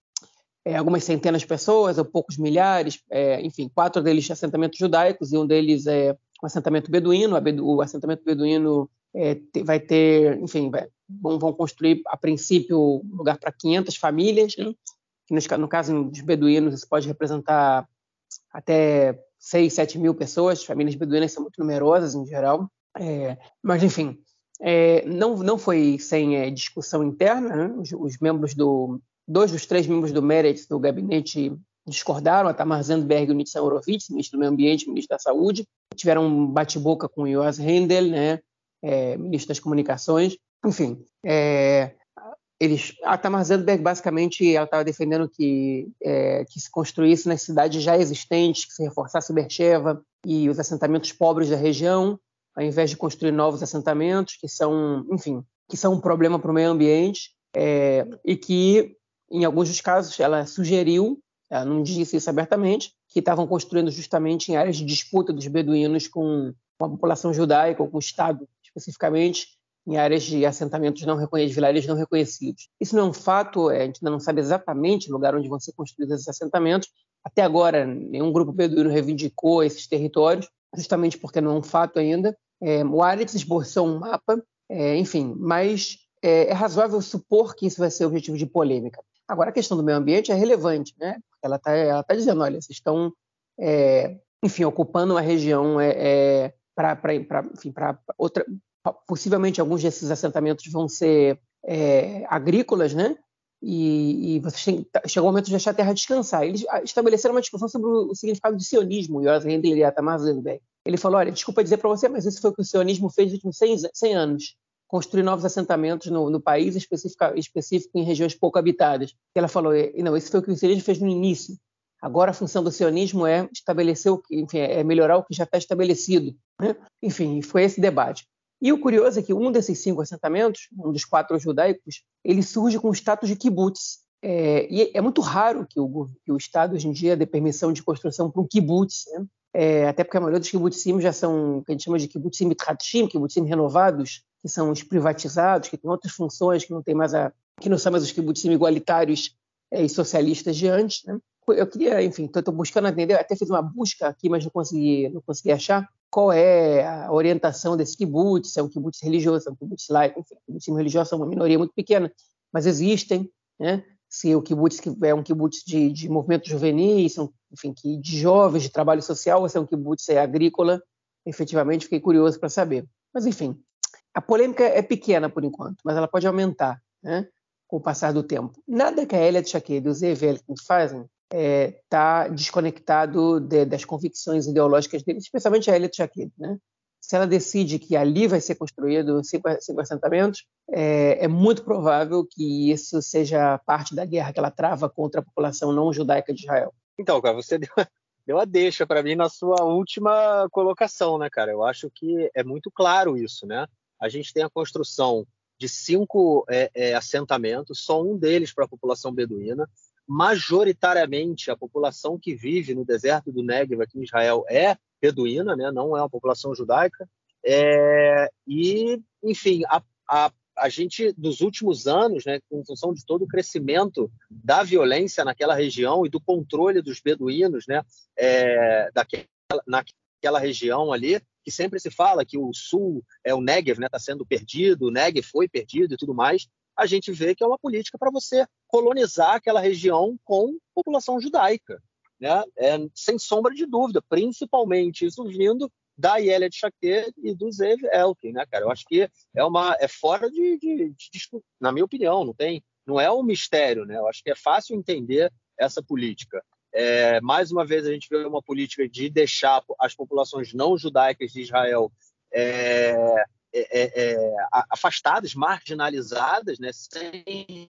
é, algumas centenas de pessoas, ou poucos milhares, é, enfim, quatro deles assentamentos judaicos e um deles é um assentamento beduíno. o assentamento beduíno é, vai ter, enfim, vai, vão, vão, construir a princípio lugar para 500 famílias, né? que no, no, caso dos beduínos isso pode representar até 6, 7 mil pessoas. As famílias beduínas são muito numerosas em geral, é, mas enfim. É, não, não foi sem é, discussão interna, né? os, os membros do, Dois dos três membros do Meretz, do gabinete, discordaram, a Tamar Zandberg e o Nitzan Horowitz, ministro do Meio Ambiente ministro da Saúde. Tiveram um bate-boca com o Yoas Hendel, né, é, ministro das Comunicações. Enfim, é, eles, a Tamar Zandberg, basicamente, ela estava defendendo que, é, que se construísse nas cidades já existentes, que se reforçasse Bercheva e os assentamentos pobres da região, ao invés de construir novos assentamentos, que são, enfim, que são um problema para o meio ambiente, é, e que em alguns dos casos, ela sugeriu, ela não disse isso abertamente, que estavam construindo justamente em áreas de disputa dos beduínos com, a população judaica, ou com o Estado especificamente, em áreas de assentamentos não reconhecidos, vilarejos não reconhecidos. Isso não é um fato, é, a gente ainda não sabe exatamente o lugar onde vão ser construídos esses assentamentos. Até agora, nenhum grupo beduíno reivindicou esses territórios, justamente porque não é um fato ainda. É, o Aretz esboçou um mapa, é, enfim, mas é, é razoável supor que isso vai ser objetivo de polêmica. Agora, a questão do meio ambiente é relevante, né? Ela está tá dizendo, olha, vocês estão, é, enfim, ocupando uma região é, é para outra. Possivelmente alguns desses assentamentos vão ser é, agrícolas, né? E, e vocês têm, tá, chegou o momento de deixar a terra descansar. Eles estabeleceram uma discussão sobre o significado de sionismo, Yoaz Hendler e Atamar Zandberg. Ele falou, olha, desculpa dizer para você, mas isso foi o que o sionismo fez nos últimos 100, 100 anos construir novos assentamentos no, no país, específico em regiões pouco habitadas. Ela falou, não, isso foi o que o sionismo fez no início. Agora a função do sionismo é estabelecer o que, enfim, é melhorar o que já está estabelecido. Né? Enfim, foi esse debate. E o curioso é que um desses cinco assentamentos, um dos quatro judaicos, ele surge com o status de kibbutz. É, e é muito raro que o, que o, Estado hoje em dia dê permissão de construção para um kibbutz, né? é, até porque a maioria dos kibbutzim já são, que a gente chama de kibbutzim mitratshim, kibbutzim renovados, que são os privatizados, que têm outras funções, que não tem mais a, que não são mais os kibbutzim igualitários é, e socialistas de antes. Né? Eu queria, enfim, estou buscando entender, até fiz uma busca aqui, mas não consegui, não consegui achar qual é a orientação desse kibbutz, se é um kibbutz religioso, se é um kibbutz laico, enfim, kibbutzim religioso é uma minoria muito pequena, mas existem, né? Se o kibutz é um kibutz de, de movimento juvenil, são, enfim, que de jovens, de trabalho social, ou se é um kibutz é agrícola, efetivamente fiquei curioso para saber. Mas enfim, a polêmica é pequena por enquanto, mas ela pode aumentar, né? Com o passar do tempo. Nada que a Elia Chaquet e o Zev fazem está é, tá desconectado de, das convicções ideológicas dele, especialmente a Elliot Jaquet. Né? Se ela decide que ali vai ser construído cinco, cinco assentamentos, é, é, muito provável que isso seja parte da guerra que ela trava contra a população não judaica de Israel. Então, cara, você deu, deu a deixa para mim na sua última colocação, né, cara? Eu acho que é muito claro isso, né? A gente tem a construção de cinco é, é, assentamentos, só um deles para a população beduína majoritariamente a população que vive no deserto do Negev aqui em Israel é beduína, né? não é uma população judaica. É, e, enfim, a, a, a, gente, nos últimos anos, né, em função de todo o crescimento da violência naquela região e do controle dos beduínos né, é, daquela, naquela região ali, que sempre se fala que o sul, é o Negev, está né, sendo perdido, o Negev foi perdido e tudo mais, a gente vê que é uma política para você colonizar aquela região com população judaica, né? É, sem sombra de dúvida, principalmente isso vindo da Yélia de Chaquet e do Zev Elkin, né, cara? Eu acho que é uma é fora de, de, de, na minha opinião, não tem, não é um mistério, né? Eu acho que é fácil entender essa política. É, mais uma vez a gente vê uma política de deixar as populações não judaicas de Israel é, é, é, é afastadas, marginalizadas, né, sem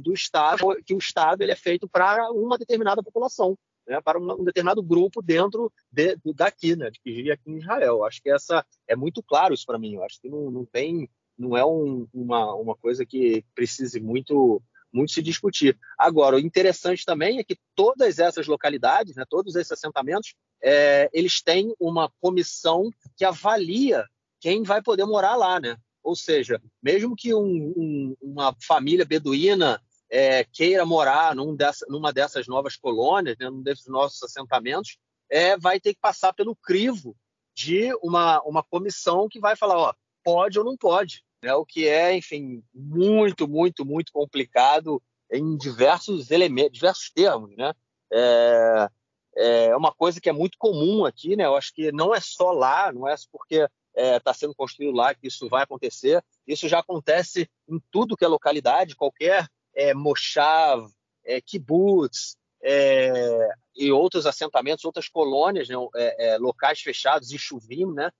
do Estado, que o Estado ele é feito para uma determinada população, né, para um, determinado grupo dentro de, daqui, né, que vive aqui em Israel. Acho que essa é muito claro isso para mim. Eu acho que não, não tem, não é um, uma, uma coisa que precise muito muito se discutir. Agora, o interessante também é que todas essas localidades, né, todos esses assentamentos, é, eles têm uma comissão que avalia quem vai poder morar lá, né? Ou seja, mesmo que um, um, uma família beduína é, queira morar num dessa, numa dessas novas colônias, né, num desses nossos assentamentos, é, vai ter que passar pelo crivo de uma, uma comissão que vai falar, ó, pode ou não pode, né? O que é, enfim, muito, muito, muito complicado em diversos elementos, diversos termos, né? É, é uma coisa que é muito comum aqui, né? Eu acho que não é só lá, não é porque está é, tá sendo construído lá que isso vai acontecer. Isso já acontece em tudo que é localidade, qualquer é, moshav, é, kibbutz é, e outros assentamentos, outras colônias, né, é, é, locais fechados, e chuvim, né?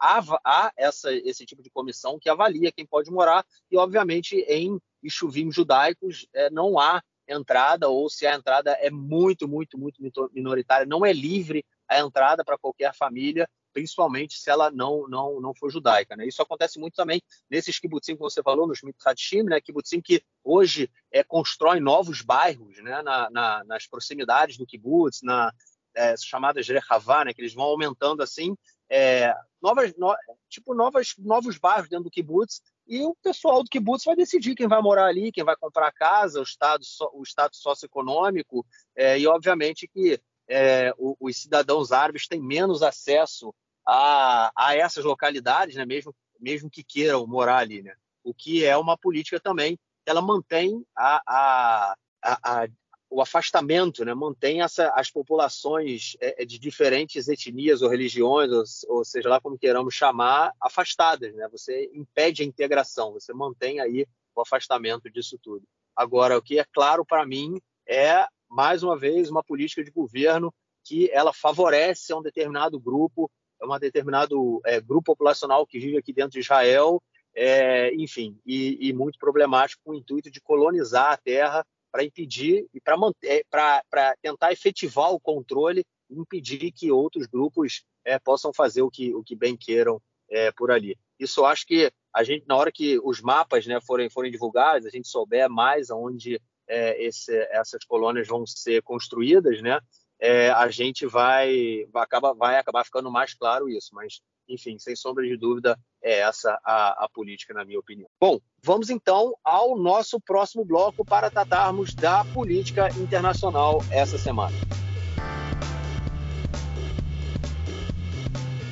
É, há, há essa, esse tipo de comissão que avalia quem pode morar e, obviamente, em chuvim judaicos não há entrada ou se a entrada é muito, muito, muito minoritária, não é livre a entrada para qualquer família principalmente se ela não não não for judaica, né? Isso acontece muito também nesses kibbutzim que você falou, nos mitzvahim, né? Kibbutzim que hoje é, constroem novos bairros, né? Na, na, nas proximidades do kibbutz, na é, chamadas rehavá, né? Que eles vão aumentando assim, é, novas, no, tipo novas novos bairros dentro do kibbutz e o pessoal do kibbutz vai decidir quem vai morar ali, quem vai comprar casa, o estado o status socioeconômico é, e obviamente que é, os cidadãos árabes têm menos acesso a, a essas localidades, né, mesmo, mesmo que queiram morar ali. Né? O que é uma política também, ela mantém a, a, a, o afastamento, né? mantém essa, as populações é, é, de diferentes etnias ou religiões, ou, ou, seja lá como queiramos chamar, afastadas. Né? Você impede a integração, você mantém aí o afastamento disso tudo. Agora, o que é claro para mim é, mais uma vez, uma política de governo que ela favorece a um determinado grupo é um determinado é, grupo populacional que vive aqui dentro de Israel, é, enfim, e, e, muito problemático com o intuito de colonizar a terra para impedir e para manter, para tentar efetivar o controle e impedir que outros grupos é, possam fazer o que, o que bem queiram é, por ali. Isso eu acho que a gente, na hora que os mapas né, forem, forem divulgados, a gente souber mais aonde é, esse, essas colônias vão ser construídas, né? É, a gente vai, acaba, vai acabar ficando mais claro isso. Mas, enfim, sem sombra de dúvida, é essa a, a política, na minha opinião. Bom, vamos então ao nosso próximo bloco para tratarmos da política internacional essa semana.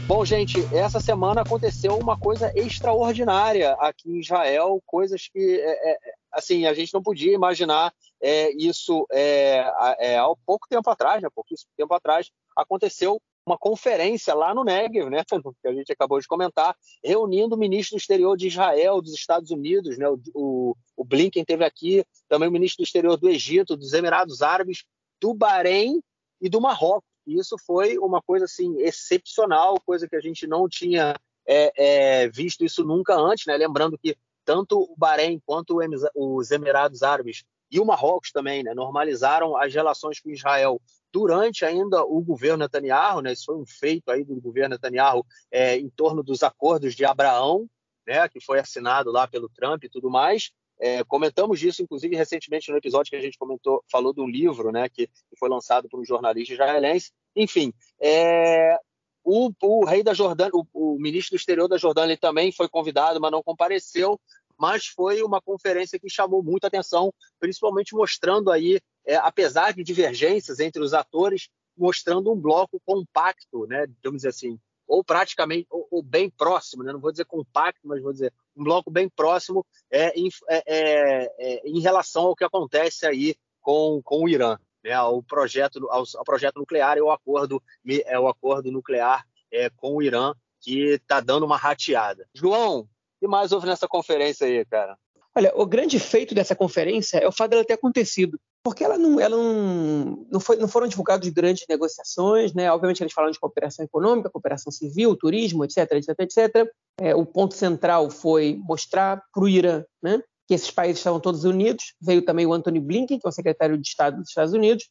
Bom, gente, essa semana aconteceu uma coisa extraordinária aqui em Israel, coisas que, é, é, assim, a gente não podia imaginar é, isso é, é, há pouco tempo atrás, né? Pouquíssimo tempo atrás, aconteceu uma conferência lá no Negev, né, que a gente acabou de comentar, reunindo o ministro do exterior de Israel, dos Estados Unidos, né, o, o, o Blinken teve aqui, também o ministro do exterior do Egito, dos Emirados Árabes, do Bahrein e do Marrocos. E isso foi uma coisa assim excepcional, coisa que a gente não tinha é, é, visto isso nunca antes, né? Lembrando que tanto o Bahrein quanto os Emirados Árabes e o Marrocos também, né, normalizaram as relações com Israel durante ainda o governo Netanyahu, né, isso foi um feito aí do governo Netanyahu é, em torno dos acordos de Abraão, né, que foi assinado lá pelo Trump e tudo mais. É, comentamos disso, inclusive, recentemente no episódio que a gente comentou, falou um livro né, que, foi lançado por um jornalista israelense. Enfim, é, o, o, rei da Jordânia, o, o, ministro do exterior da Jordânia também foi convidado, mas não compareceu. Mas foi uma conferência que chamou muita atenção, principalmente mostrando aí é, apesar de divergências entre os atores, mostrando um bloco compacto, né, digamos assim, ou praticamente, ou, ou bem próximo, né, não vou dizer compacto, mas vou dizer um bloco bem próximo é, em, é, é, é em relação ao que acontece aí com, com o Irã, né, ao projeto, ao, ao projeto nuclear e ao acordo, é, o acordo nuclear é, com o Irã, que está dando uma rateada. João, o que mais houve nessa conferência aí, cara? Olha, o grande feito dessa conferência é o fato dela ter acontecido porque ela não, ela não, não, foi, não foram divulgadas grandes negociações, né? Obviamente eles falaram de cooperação econômica, cooperação civil, turismo, etc, etc, etc. É, o ponto central foi mostrar para o Irã, né? Que esses países estavam todos unidos. Veio também o Anthony Blinken, que é o secretário de Estado dos Estados Unidos.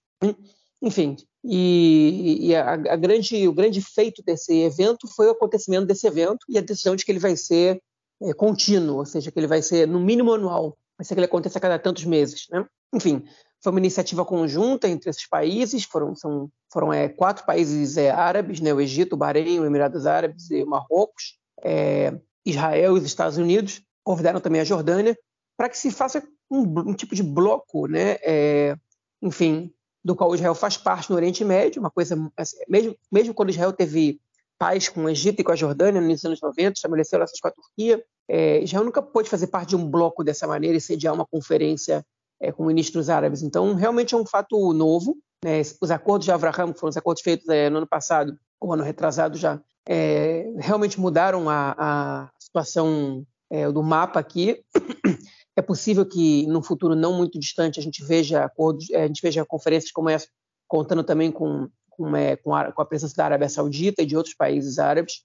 Enfim, e, e a, a grande, o grande feito desse evento foi o acontecimento desse evento e a decisão de que ele vai ser é, contínuo, ou seja, que ele vai ser no mínimo anual, vai ser que ele aconteça a cada tantos meses, né? Enfim, foi uma iniciativa conjunta entre esses países, foram, são, foram é, quatro países é, árabes, né, o Egito, o Bahrein, o Emirados Árabes e o Marrocos, é, Israel e os Estados Unidos, convidaram também a Jordânia, para que se faça um, um tipo de bloco, né, é, enfim, do qual Israel faz parte no Oriente Médio, uma coisa, assim, mesmo, mesmo quando Israel teve paz com o Egito e com a Jordânia nos anos 90, estabeleceu relações com a Turquia, é, Israel nunca pôde fazer parte de um bloco dessa maneira e sediar uma conferência é, com ministros árabes. Então, realmente é um fato novo. Né? Os acordos de Abraham, que foram os acordos feitos é, no ano passado, ou ano retrasado já, é, realmente mudaram a, a situação é, do mapa aqui. É possível que, num futuro não muito distante, a gente veja acordos, é, a gente veja conferências como essa, contando também com, com, é, com, a, com a presença da Arábia Saudita e de outros países árabes,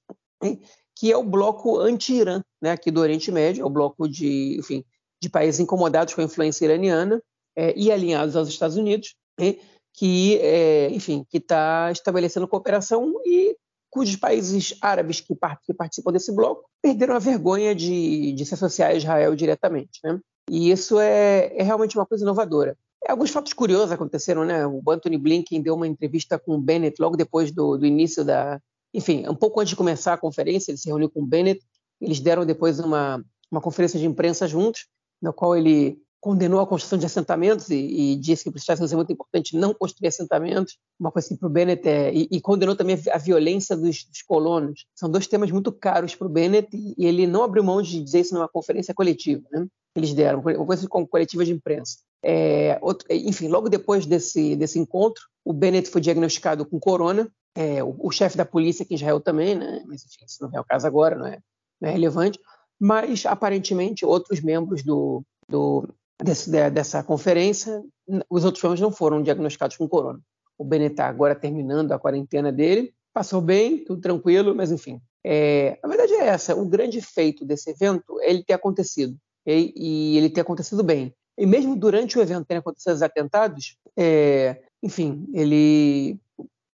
que é o bloco anti-Irã, né, aqui do Oriente Médio, é o bloco de, enfim, de países incomodados com a influência iraniana é, e alinhados aos Estados Unidos, né, que, é, enfim, que está estabelecendo cooperação e cujos países árabes que, participam desse bloco perderam a vergonha de, de se associar a Israel diretamente, né? E isso é, é realmente uma coisa inovadora. Alguns fatos curiosos aconteceram, né? O Anthony Blinken deu uma entrevista com o Bennett logo depois do, do, início da. Enfim, um pouco antes de começar a conferência, ele se reuniu com o Bennett. Eles deram depois uma, uma conferência de imprensa juntos no qual ele condenou a construção de assentamentos e, e disse que para os Estados Unidos é muito importante não construir assentamentos, uma coisa que para o Bennett é, e, e, condenou também a violência dos, dos, colonos. São dois temas muito caros para o Bennett e ele não abriu mão de dizer isso numa conferência coletiva, né? Eles deram, uma coisa coletiva de imprensa. É, outro, enfim, logo depois desse, desse encontro, o Bennett foi diagnosticado com corona, é, o, o chefe da polícia aqui em Israel também, né? Mas enfim, isso não é o caso agora, não é, não é relevante mas aparentemente outros membros do, do desse, dessa conferência, os outros membros não foram diagnosticados com corona. O Bennett está agora terminando a quarentena dele, passou bem, tudo tranquilo, mas enfim. É, a verdade é essa: o grande feito desse evento é ele ter acontecido e, e ele ter acontecido bem. E mesmo durante o evento terem acontecido os atentados, é, enfim, ele,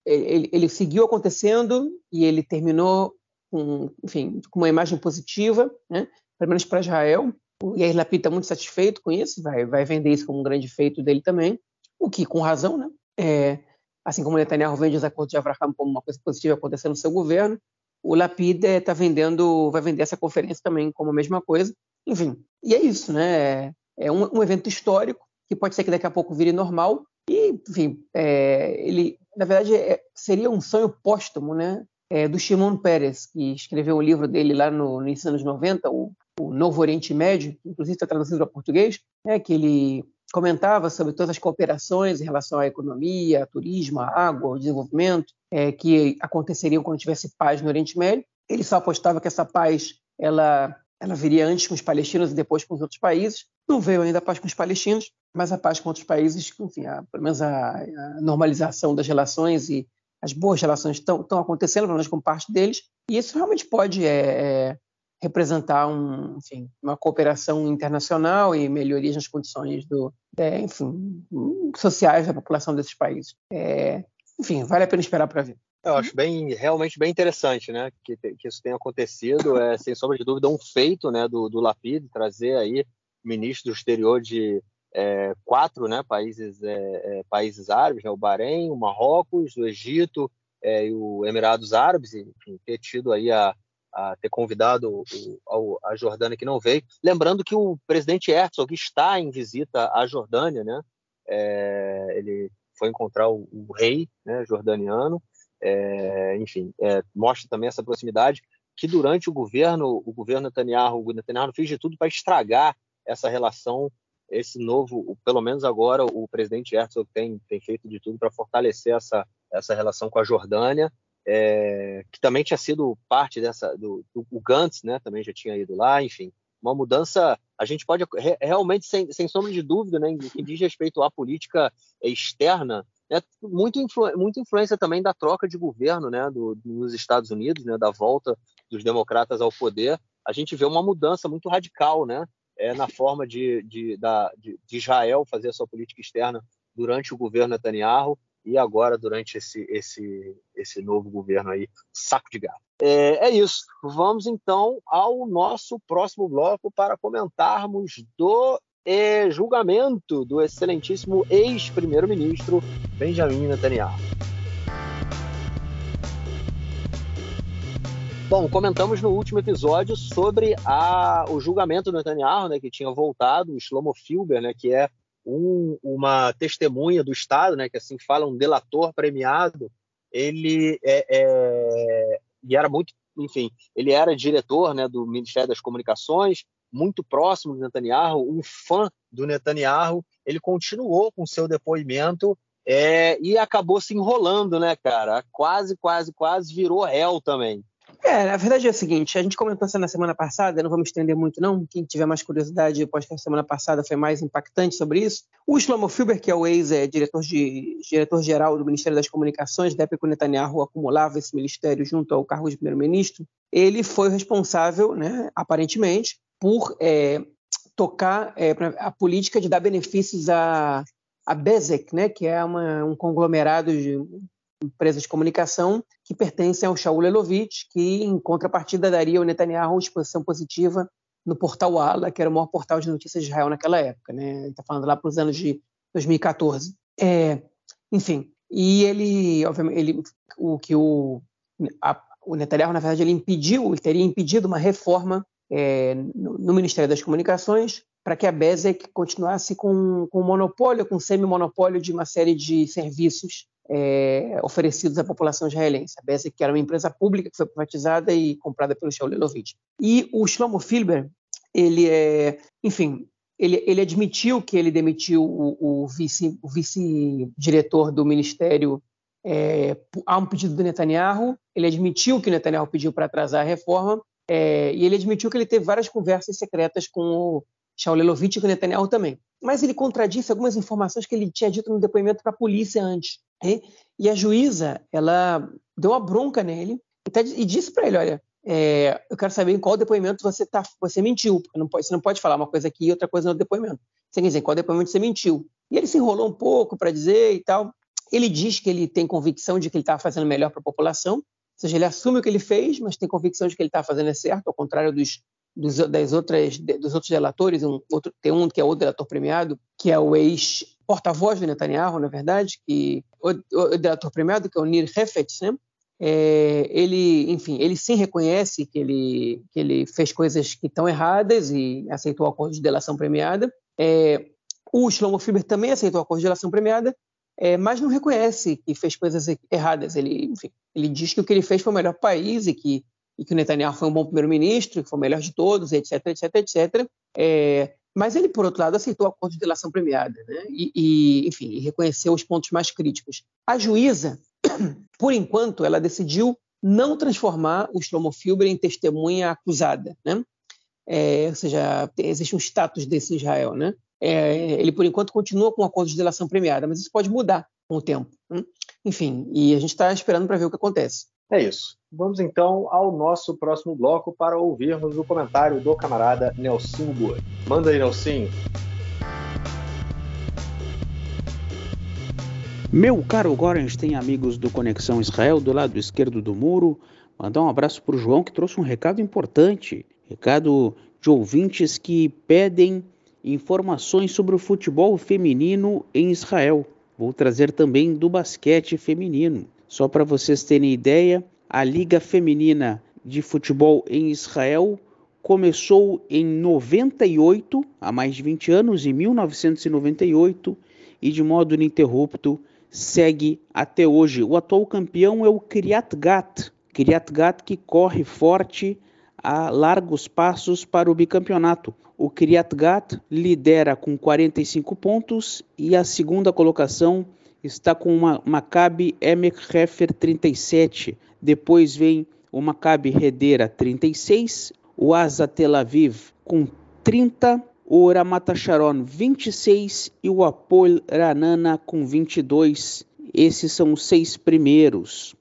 ele, ele seguiu acontecendo e ele terminou com, enfim, com uma imagem positiva, né? pelo menos para Israel. O Yair Lapid está muito satisfeito com isso, vai, vai vender isso como um grande feito dele também, o que com razão, né? É, assim como Netanyahu vende os acordos de Abraham como uma coisa positiva acontecendo no seu governo, o Lapid está vendendo, vai vender essa conferência também como a mesma coisa. Enfim, e é isso, né? É um, um evento histórico que pode ser que daqui a pouco vire normal e, enfim, é, ele, na verdade, é, seria um sonho póstumo, né? É, do Shimon Peres, que escreveu o livro dele lá no, anos 90, o, o Novo Oriente Médio, inclusive está traduzido para português, né, que ele comentava sobre todas as cooperações em relação à economia, turismo, água, ao desenvolvimento, é, que aconteceriam quando tivesse paz no Oriente Médio. Ele só apostava que essa paz ela, ela viria antes com os palestinos e depois com os outros países. Não veio ainda a paz com os palestinos, mas a paz com outros países, enfim, a, pelo menos a, a, normalização das relações e as boas relações estão acontecendo, pelo menos com parte deles. E isso realmente pode é, é, representar um, enfim, uma cooperação internacional e melhorias nas condições do, é, enfim, sociais da população desses países. É, enfim, vale a pena esperar para ver. Eu acho bem, realmente bem interessante, né, que, que isso tenha acontecido. É sem sombra de dúvida um feito, né, do, do Lapid trazer aí ministro do exterior de é, quatro, né, países, é, é países árabes, né, o Bahrein, o Marrocos, o Egito é, e o Emirados Árabes, enfim, ter tido aí a, a ter convidado o, a Jordânia que não veio. Lembrando que o presidente Herzog está em visita à Jordânia, né? É, ele foi encontrar o, o rei né, jordaniano, enfim, mostra também essa proximidade que durante o governo, o governo Netanyahu, o Netanyahu fez de tudo para estragar essa relação, esse novo, pelo menos agora o presidente Herzog tem, tem feito de tudo para fortalecer essa, essa relação com a Jordânia, é, que também tinha sido parte dessa, do, do o Gantz, né, também já tinha ido lá, enfim, uma mudança, a gente pode re, realmente, sem, sem sombra de dúvida, né, que diz respeito à política externa, né, muito, influ, muito influência também da troca de governo né, do, nos Estados Unidos, né, da volta dos democratas ao poder, a gente vê uma mudança muito radical né, é, na forma de, de, da, de, de Israel fazer a sua política externa durante o governo Netanyahu, e agora durante esse, esse, esse novo governo aí, saco de gato. É, é isso. Vamos então ao nosso próximo bloco para comentarmos do é, julgamento do excelentíssimo ex-primeiro-ministro Benjamin Netanyahu. Bom, comentamos no último episódio sobre a, o julgamento do Netanyahu, né, que tinha voltado, o Shlomo Filber, né, que é um, uma testemunha do Estado, né, que assim fala, um delator premiado, ele é, é, e era muito, enfim, ele era diretor né, do Ministério das Comunicações, muito próximo do Netanyahu, um fã do Netanyahu, ele continuou com seu depoimento é, e acabou se enrolando, né, cara? Quase, quase, quase virou réu também. É, na verdade é o seguinte, a gente comentou isso na semana passada, não vamos estender muito não, quem tiver mais curiosidade, pode que a semana passada foi mais impactante sobre isso. O Shlomo Filber, que é o ex-diretor de, diretor-geral do Ministério das Comunicações, da época Netanyahu acumulava esse ministério junto ao cargo de primeiro-ministro, ele foi responsável, né, aparentemente, por é, tocar é, a política de dar benefícios a, a Bezek, né, que é uma, um conglomerado de empresas de comunicação que pertencem ao Shaul Elovitch, que, em contrapartida, daria ao Netanyahu exposição positiva no portal Ala, que era o maior portal de notícias de Israel naquela época. Né? Está falando lá para os anos de 2014. É, enfim, e ele, obviamente, ele, o que o, a, o Netanyahu, na verdade, ele impediu, ele teria impedido uma reforma é, no, no, Ministério das Comunicações para que a Bezek continuasse com, com monopólio, com semi-monopólio de uma série de serviços é, oferecidos à população israelense. A Bezek, que era uma empresa pública que foi privatizada e comprada pelo Shaul Lelovitch. E o Shlomo Filber, ele é, enfim, ele, ele admitiu que ele demitiu o, o vice-diretor vice do ministério é, a um pedido do Netanyahu. Ele admitiu que o Netanyahu pediu para atrasar a reforma é, e ele admitiu que ele teve várias conversas secretas com o Shaul Lelovitch e com o Netanyahu também. Mas ele contradisse algumas informações que ele tinha dito no depoimento para a polícia antes. E a juíza, ela deu uma bronca nele e, tá, disse para ele, olha, é, eu quero saber em qual depoimento você tá, você mentiu, porque não pode, você não pode falar uma coisa aqui e outra coisa no depoimento. Você quer dizer, em qual depoimento você mentiu. E ele se enrolou um pouco para dizer e tal. Ele diz que ele tem convicção de que ele estava fazendo melhor para a população, ou seja, ele assume o que ele fez, mas tem convicção de que ele está fazendo é certo, ao contrário dos, dos, das outras, dos outros delatores. Um, outro, tem um que é o delator premiado, que é o ex porta-voz do Netanyahu, na verdade, que o, o delator premiado, que é o Nir Hefetz, né? É, ele, enfim, ele sim reconhece que ele, que ele fez coisas que estão erradas e aceitou o acordo de delação premiada. É, o Shlomo Fiber também aceitou o acordo de delação premiada, é, mas não reconhece que fez coisas erradas. Ele, enfim, Ele diz que o que ele fez foi o melhor país e que, e que o Netanyahu foi um bom primeiro-ministro, que foi o melhor de todos, etc, etc, etc. É, mas ele, por outro lado, aceitou o acordo de delação premiada, né? E, e, enfim, reconheceu os pontos mais críticos. A juíza, por enquanto, ela decidiu não transformar o Shlomo Filber em testemunha acusada, né? É, ou seja, existe um status desse em Israel, né? É, ele, por enquanto, continua com o acordo de delação premiada, mas isso pode mudar com o tempo. Né? Enfim, e a gente está esperando para ver o que acontece. É isso. Vamos então ao nosso próximo bloco para ouvirmos o comentário do camarada Nelson Boa. Manda aí, Nelson. Meu caro tem amigos do Conexão Israel do lado esquerdo do muro, mandar um abraço para o João que trouxe um recado importante. Recado de ouvintes que pedem informações sobre o futebol feminino em Israel. Vou trazer também do basquete feminino. Só para vocês terem ideia, a Liga Feminina de Futebol em Israel começou em 98, há mais de 20 anos, em 1998, e de modo ininterrupto segue até hoje. O atual campeão é o Kiryat Gat, Kiryat Gat que corre forte a largos passos para o bicampeonato. O Kiryat Gat lidera com 45 pontos e a segunda colocação está com uma Maccabi Emek Hefer 37. Depois vem o Maccabi Redera 36, o Asa Tel Aviv com 30, o Ramata Sharon 26 e o Apol Ranana com 22. Esses são os seis primeiros.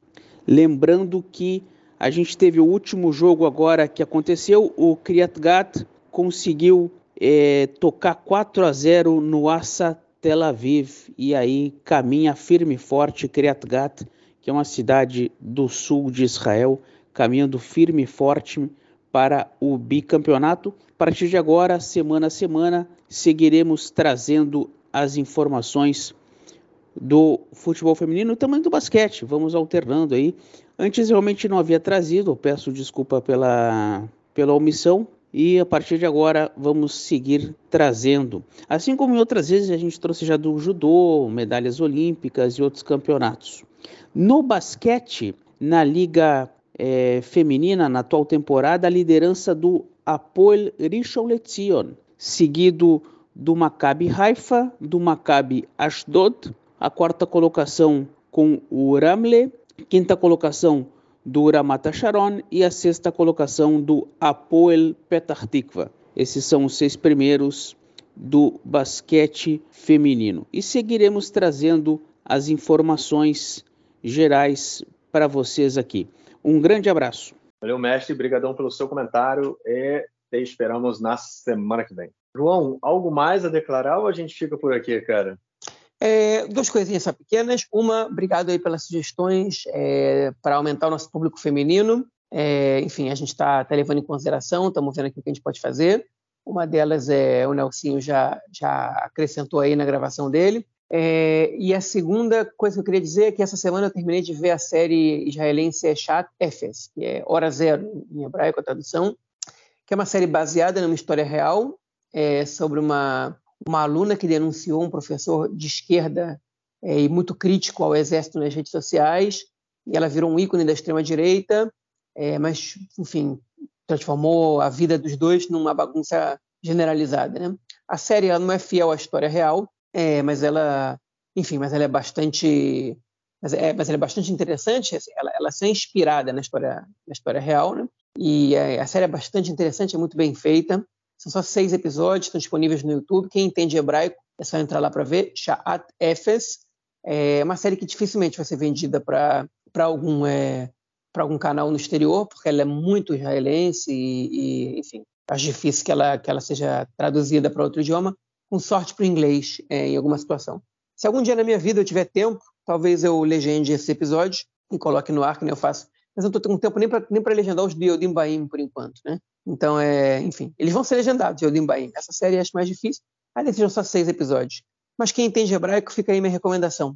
Lembrando que a gente teve o último jogo agora que aconteceu, o Kriat Gat conseguiu é, tocar 4 a 0 no Asa Tel Aviv e aí caminha firme e forte Kiryat Gat, que é uma cidade do sul de Israel, caminhando firme e forte para o bicampeonato. A partir de agora, semana a semana, seguiremos trazendo as informações do futebol feminino e também do basquete. Vamos alternando aí. Antes realmente não havia trazido, peço desculpa pela, pela omissão, e a partir de agora vamos seguir trazendo. Assim como em outras vezes a gente trouxe já do judô, medalhas olímpicas e outros campeonatos. No basquete, na liga é, feminina, na atual temporada, a liderança do Apoel Rishon LeZion, seguido do Maccabi Haifa, do Maccabi Ashdod, a quarta colocação com o Ramle, quinta colocação do Ramat Sharon e a sexta colocação do Apoel Petah Tikva. Esses são os seis primeiros do basquete feminino. E seguiremos trazendo as informações gerais para vocês aqui. Um grande abraço. Valeu, mestre. Obrigadão pelo seu comentário e te esperamos na semana que vem. João, algo mais a declarar ou a gente fica por aqui, cara? É, duas coisinhas só pequenas. Uma, obrigado aí pelas sugestões é, para aumentar o nosso público feminino. É, enfim, a gente está tá levando em consideração, estamos vendo aqui o que a gente pode fazer. Uma delas é o Nelsinho já, já acrescentou aí na gravação dele. É, e a segunda coisa que eu queria dizer é que essa semana eu terminei de ver a série israelense Chat Efes, que é Hora Zero em hebraico a tradução, que é uma série baseada numa história real é, sobre uma uma aluna que denunciou um professor de esquerda é, e muito crítico ao exército nas redes sociais, e ela virou um ícone da extrema-direita, é, mas, enfim, transformou a vida dos dois numa bagunça generalizada. Né? A série ela não é fiel à história real, é, mas ela, enfim, mas ela é bastante, mas, é, mas ela é bastante interessante. Assim, ela, ela é inspirada na história, na história real, né? E a, a série é bastante interessante, é muito bem feita. São só seis episódios, estão disponíveis no YouTube. Quem entende hebraico é só entrar lá para ver. Sha'at Efes. É uma série que dificilmente vai ser vendida para algum, é, algum canal no exterior, porque ela é muito israelense e, e enfim, acho difícil que ela, que ela seja traduzida para outro idioma, com sorte para o inglês é, em alguma situação. Se algum dia na minha vida eu tiver tempo, talvez eu legende esse episódio e coloque no ar, que nem eu faço. Mas eu não estou com tempo nem para nem legendar os de Yodim por enquanto, né? Então, é, enfim, eles vão ser legendados, Yodim Baim. Essa série acho mais difícil, ainda sejam só seis episódios. Mas quem entende hebraico, fica aí minha recomendação.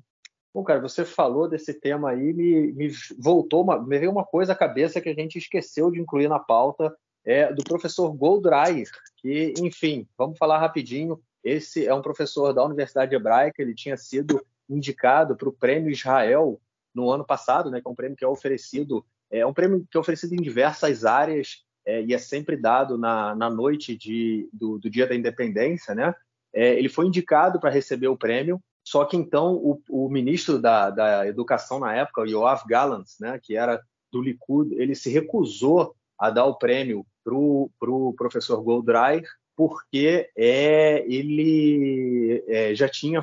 Bom, cara, você falou desse tema aí, me, me voltou, uma, me veio uma coisa à cabeça que a gente esqueceu de incluir na pauta, é do professor Goldreyer, que, enfim, vamos falar rapidinho. Esse é um professor da Universidade Hebraica, ele tinha sido indicado para o Prêmio Israel no ano passado, né, que é um prêmio que é oferecido, é um prêmio que é oferecido em diversas áreas é, e é sempre dado na, na noite de, do, do, Dia da Independência, né? É, ele foi indicado para receber o prêmio, só que então o, o ministro da, da, Educação na época, o Yoav Gallant, né, que era do Likud, ele se recusou a dar o prêmio para o pro professor Goldreich, porque é, ele é, já tinha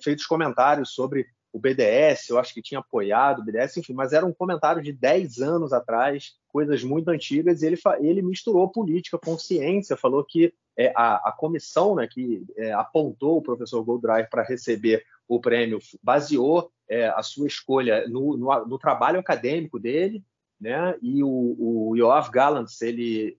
feito comentários sobre o BDS, eu acho que tinha apoiado o BDS, enfim, mas era um comentário de 10 anos atrás, coisas muito antigas, e ele, ele misturou política com ciência, falou que é, a, a, comissão né, que é, apontou o professor Goldreich para receber o prêmio baseou é, a sua escolha no, no, no, trabalho acadêmico dele, né, e o, o Yoav Gallant ele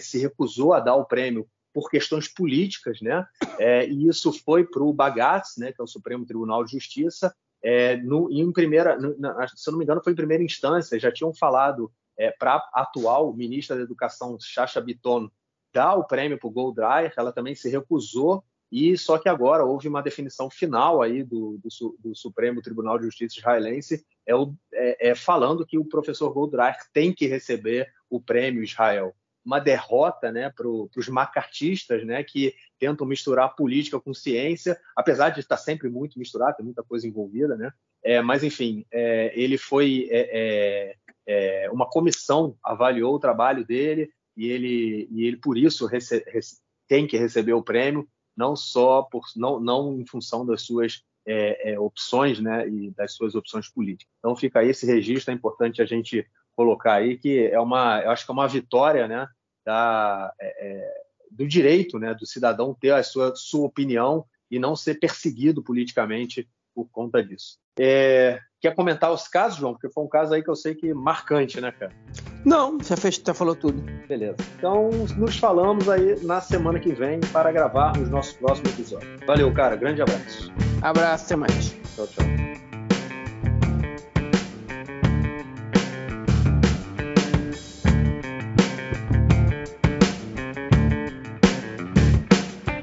se recusou a dar o prêmio por questões políticas, né? É, e isso foi para o Bagatz, né, que é o Supremo Tribunal de Justiça, é, no, em primeira, na, se eu não me engano, foi em primeira instância, já tinham falado é, para a atual ministra da Educação, Chacha Biton, dar o prêmio para o Goldreich, ela também se recusou, e só que agora houve uma definição final aí do, do, do Supremo Tribunal de Justiça israelense é, o, é, é falando que o professor Goldreich tem que receber o prêmio Israel uma derrota né, para os macartistas, né, que tentam misturar política com ciência, apesar de estar sempre muito misturado, tem muita coisa envolvida, né? É, mas enfim, é, ele foi é, é, uma comissão avaliou o trabalho dele e ele e ele por isso rece, rece, tem que receber o prêmio, não só por não não em função das suas é, opções, né, e das suas opções políticas. Então fica aí esse registro, é importante a gente colocar aí que é uma, eu acho que é uma vitória, né, da, é, é, do direito, né, do cidadão ter a sua, sua opinião e não ser perseguido politicamente por conta disso. É, quer comentar os casos, João? Porque foi um caso aí que eu sei que marcante, né, cara? Não, já, fez, já falou tudo. Beleza. Então, nos falamos aí na semana que vem para gravar os nossos próximos episódios. Valeu, cara. Grande abraço. Abraço, até mais. Tchau, tchau.